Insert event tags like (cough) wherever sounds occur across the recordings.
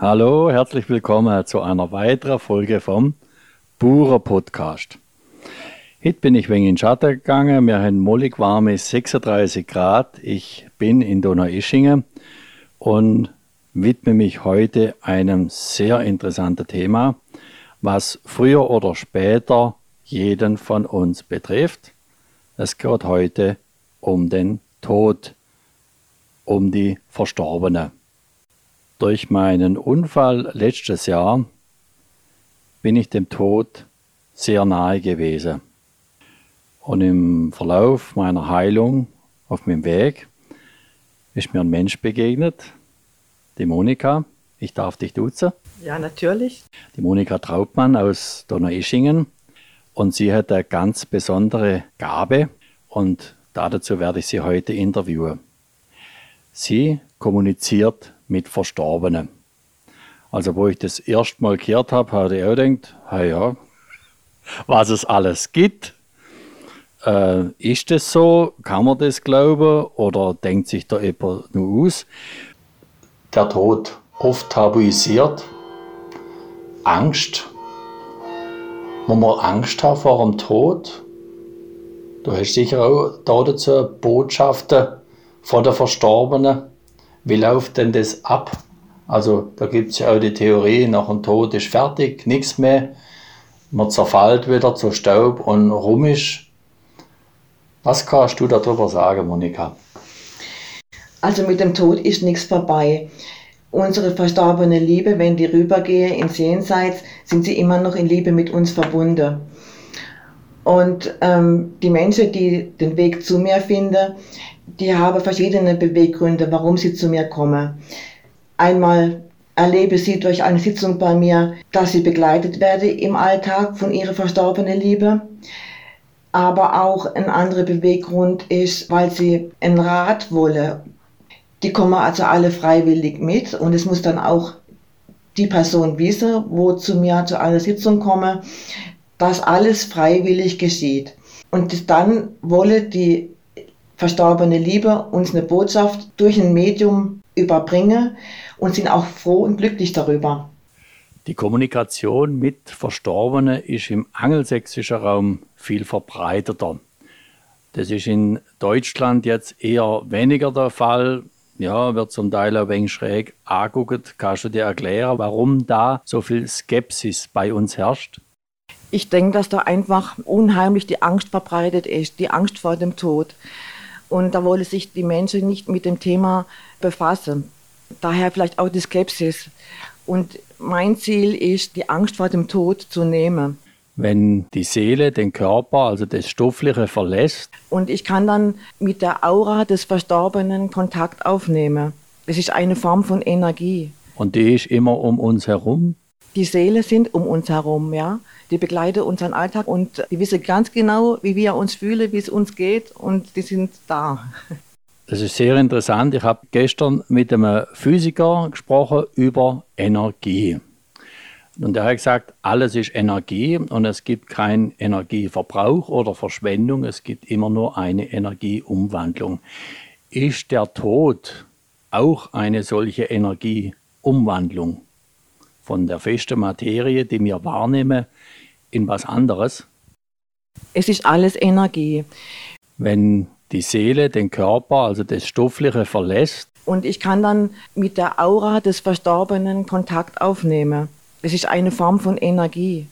Hallo, herzlich willkommen zu einer weiteren Folge vom Burer Podcast. Heute bin ich wegen in den Schatten gegangen. Wir haben mollig warme 36 Grad. Ich bin in Donaueschingen und widme mich heute einem sehr interessanten Thema, was früher oder später jeden von uns betrifft. Es geht heute um den Tod, um die Verstorbenen. Durch meinen Unfall letztes Jahr bin ich dem Tod sehr nahe gewesen. Und im Verlauf meiner Heilung auf meinem Weg ist mir ein Mensch begegnet, die Monika. Ich darf dich duzen. Ja, natürlich. Die Monika Trautmann aus Donaueschingen. Und sie hat eine ganz besondere Gabe und dazu werde ich sie heute interviewen. Sie kommuniziert mit Verstorbenen. Also wo ich das erste Mal gehört habe, habe ich auch gedacht, ja, was es alles gibt. Äh, ist das so? Kann man das glauben? Oder denkt sich da jemand nur aus? Der Tod, oft tabuisiert. Angst. Muss man Angst haben vor dem Tod? Du hast sicher auch dazu Botschaften von der Verstorbenen. Wie läuft denn das ab? Also da gibt es ja auch die Theorie, nach dem Tod ist fertig, nichts mehr. Man zerfällt wieder zu Staub und rum ist. Was kannst du darüber sagen, Monika? Also mit dem Tod ist nichts vorbei. Unsere verstorbene Liebe, wenn die rübergehe ins Jenseits, sind sie immer noch in Liebe mit uns verbunden. Und ähm, die Menschen, die den Weg zu mir finden, die haben verschiedene Beweggründe, warum sie zu mir kommen. Einmal erlebe sie durch eine Sitzung bei mir, dass sie begleitet werde im Alltag von ihrer verstorbenen Liebe. Aber auch ein anderer Beweggrund ist, weil sie einen Rat wolle. Die kommen also alle freiwillig mit und es muss dann auch die Person wissen, wo zu mir zu einer Sitzung komme, dass alles freiwillig geschieht. Und dann wolle die verstorbene Liebe uns eine Botschaft durch ein Medium überbringe und sind auch froh und glücklich darüber. Die Kommunikation mit Verstorbenen ist im angelsächsischen Raum viel verbreiteter. Das ist in Deutschland jetzt eher weniger der Fall. Ja, wird zum Teil ein wenig schräg angeguckt. Kannst du dir erklären, warum da so viel Skepsis bei uns herrscht? Ich denke, dass da einfach unheimlich die Angst verbreitet ist, die Angst vor dem Tod. Und da wollen sich die Menschen nicht mit dem Thema befassen. Daher vielleicht auch die Skepsis. Und mein Ziel ist, die Angst vor dem Tod zu nehmen. Wenn die Seele den Körper, also das Stoffliche, verlässt. Und ich kann dann mit der Aura des Verstorbenen Kontakt aufnehmen. Es ist eine Form von Energie. Und die ist immer um uns herum? Die Seele sind um uns herum, ja die begleiten unseren Alltag und die wissen ganz genau, wie wir uns fühlen, wie es uns geht und die sind da. (laughs) Das ist sehr interessant. Ich habe gestern mit einem Physiker gesprochen über Energie. Und er hat gesagt, alles ist Energie und es gibt keinen Energieverbrauch oder Verschwendung, es gibt immer nur eine Energieumwandlung. Ist der Tod auch eine solche Energieumwandlung von der festen Materie, die wir wahrnehmen, in was anderes? Es ist alles Energie. Wenn die Seele den Körper, also das Stoffliche, verlässt. Und ich kann dann mit der Aura des Verstorbenen Kontakt aufnehmen. Es ist eine Form von Energie.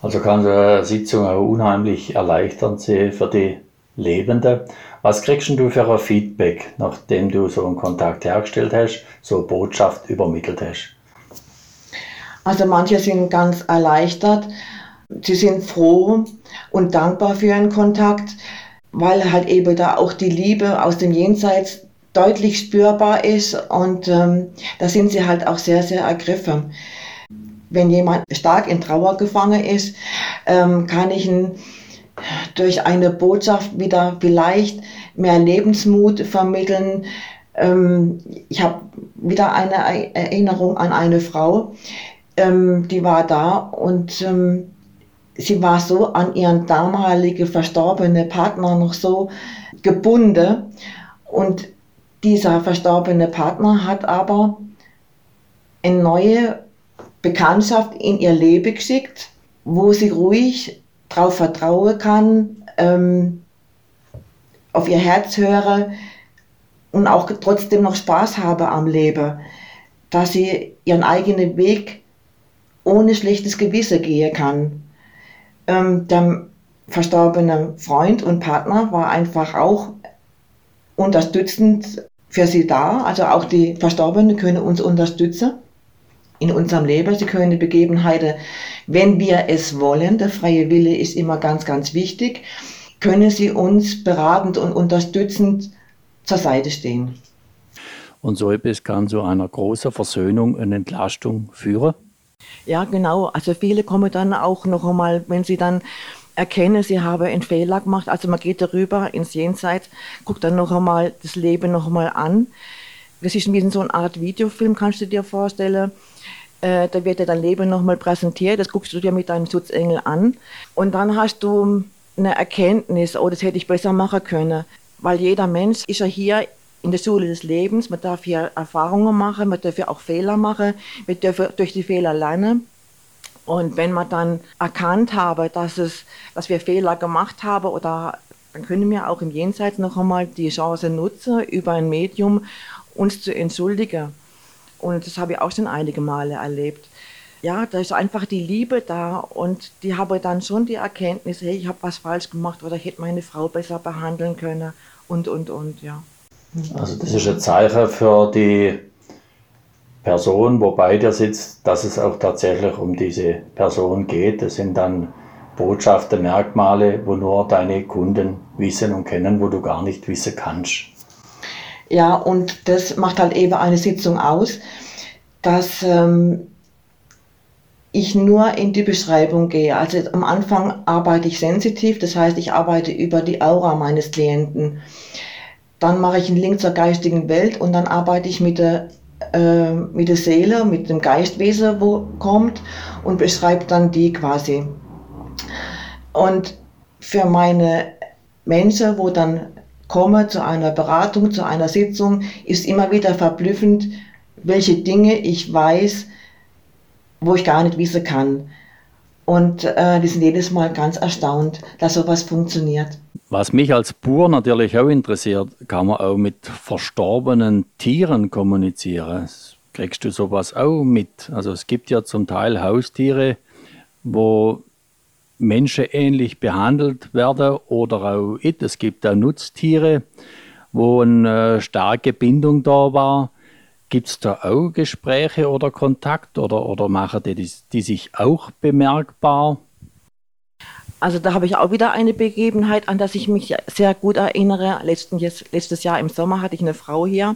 Also kann so eine Sitzung auch unheimlich erleichternd sein für die Lebenden. Was kriegst du für ein Feedback, nachdem du so einen Kontakt hergestellt hast, so eine Botschaft übermittelt hast? Also manche sind ganz erleichtert, sie sind froh und dankbar für ihren Kontakt, weil halt eben da auch die Liebe aus dem Jenseits deutlich spürbar ist und ähm, da sind sie halt auch sehr, sehr ergriffen. Wenn jemand stark in Trauer gefangen ist, ähm, kann ich ihn durch eine Botschaft wieder vielleicht mehr Lebensmut vermitteln. Ähm, ich habe wieder eine Erinnerung an eine Frau, ähm, die war da und ähm, sie war so an ihren damaligen verstorbenen Partner noch so gebunden. Und dieser verstorbene Partner hat aber eine neue Bekanntschaft in ihr Leben geschickt, wo sie ruhig darauf vertrauen kann, ähm, auf ihr Herz höre und auch trotzdem noch Spaß habe am Leben, dass sie ihren eigenen Weg ohne schlechtes Gewissen gehen kann. Ähm, der verstorbene Freund und Partner war einfach auch unterstützend für sie da. Also auch die Verstorbenen können uns unterstützen in unserem Leben. Sie können Begebenheiten, wenn wir es wollen, der freie Wille ist immer ganz, ganz wichtig, können sie uns beratend und unterstützend zur Seite stehen. Und so etwas kann zu einer großen Versöhnung und Entlastung führen? Ja, genau. Also viele kommen dann auch noch einmal, wenn sie dann erkennen, sie haben einen Fehler gemacht. Also man geht darüber ins Jenseits, guckt dann noch einmal das Leben noch einmal an. Das ist wie so eine Art Videofilm, kannst du dir vorstellen. Äh, da wird dir dein Leben nochmal präsentiert, das guckst du dir mit deinem Schutzengel an. Und dann hast du eine Erkenntnis, oh, das hätte ich besser machen können. Weil jeder Mensch ist ja hier in der Schule des Lebens, man darf hier Erfahrungen machen, man darf hier auch Fehler machen, wir dürfen durch die Fehler lernen. Und wenn man dann erkannt habe, dass, es, dass wir Fehler gemacht haben, oder dann können wir auch im Jenseits noch einmal die Chance nutzen, über ein Medium uns zu entschuldigen. Und das habe ich auch schon einige Male erlebt. Ja, da ist einfach die Liebe da und die habe dann schon die Erkenntnis, hey, ich habe was falsch gemacht oder ich hätte meine Frau besser behandeln können und, und, und, ja. Also das ist ein Zeichen für die Person, wo bei dir sitzt, dass es auch tatsächlich um diese Person geht. Das sind dann Botschaften, Merkmale, wo nur deine Kunden wissen und kennen, wo du gar nicht wissen kannst. Ja, und das macht halt eben eine Sitzung aus, dass ähm, ich nur in die Beschreibung gehe. Also am Anfang arbeite ich sensitiv, das heißt, ich arbeite über die Aura meines Klienten. Dann mache ich einen Link zur geistigen Welt und dann arbeite ich mit der, äh, mit der Seele, mit dem Geistwesen, wo kommt und beschreibe dann die quasi. Und für meine Menschen, wo dann komme zu einer Beratung, zu einer Sitzung, ist immer wieder verblüffend, welche Dinge ich weiß, wo ich gar nicht wissen kann. Und äh, die sind jedes Mal ganz erstaunt, dass sowas funktioniert. Was mich als Bauer natürlich auch interessiert, kann man auch mit verstorbenen Tieren kommunizieren. Kriegst du sowas auch mit? Also es gibt ja zum Teil Haustiere, wo menschenähnlich behandelt werden oder auch it. Es gibt auch Nutztiere, wo eine starke Bindung da war. Gibt es da auch Gespräche oder Kontakt oder, oder machen die, die sich auch bemerkbar? Also da habe ich auch wieder eine Begebenheit, an das ich mich sehr gut erinnere. Letzten, letztes Jahr im Sommer hatte ich eine Frau hier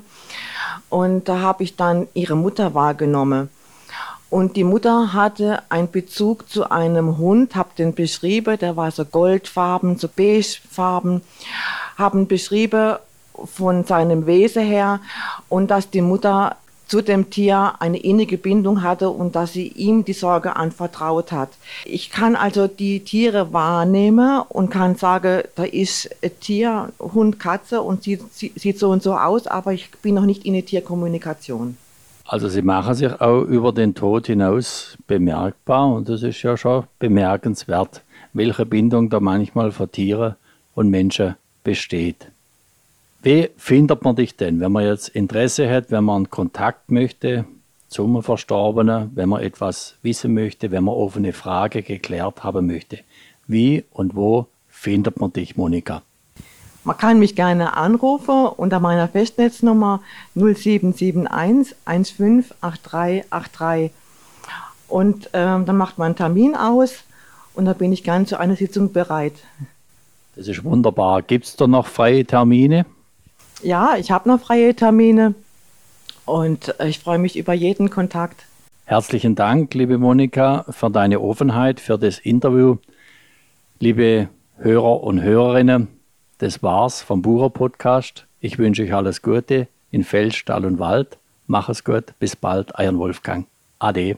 und da habe ich dann ihre Mutter wahrgenommen. Und die Mutter hatte einen Bezug zu einem Hund, hab den beschrieben, der war so goldfarben, so beigefarben, haben beschrieben von seinem Wesen her und dass die Mutter zu dem Tier eine innige Bindung hatte und dass sie ihm die Sorge anvertraut hat. Ich kann also die Tiere wahrnehmen und kann sagen, da ist Tier, Hund, Katze und sieht, sieht so und so aus, aber ich bin noch nicht in der Tierkommunikation. Also sie machen sich auch über den Tod hinaus bemerkbar und das ist ja schon bemerkenswert, welche Bindung da manchmal für Tiere und Menschen besteht. Wie findet man dich denn, wenn man jetzt Interesse hat, wenn man Kontakt möchte zum Verstorbenen, wenn man etwas wissen möchte, wenn man offene Frage geklärt haben möchte? Wie und wo findet man dich, Monika? Man kann mich gerne anrufen unter meiner Festnetznummer 0771 158383. Und ähm, dann macht man einen Termin aus und dann bin ich gern zu einer Sitzung bereit. Das ist wunderbar. Gibt es da noch freie Termine? Ja, ich habe noch freie Termine und ich freue mich über jeden Kontakt. Herzlichen Dank, liebe Monika, für deine Offenheit, für das Interview. Liebe Hörer und Hörerinnen, das war's vom Bucher Podcast. Ich wünsche euch alles Gute in Feld, Stall und Wald. Mach es gut. Bis bald, euer Wolfgang. Ade.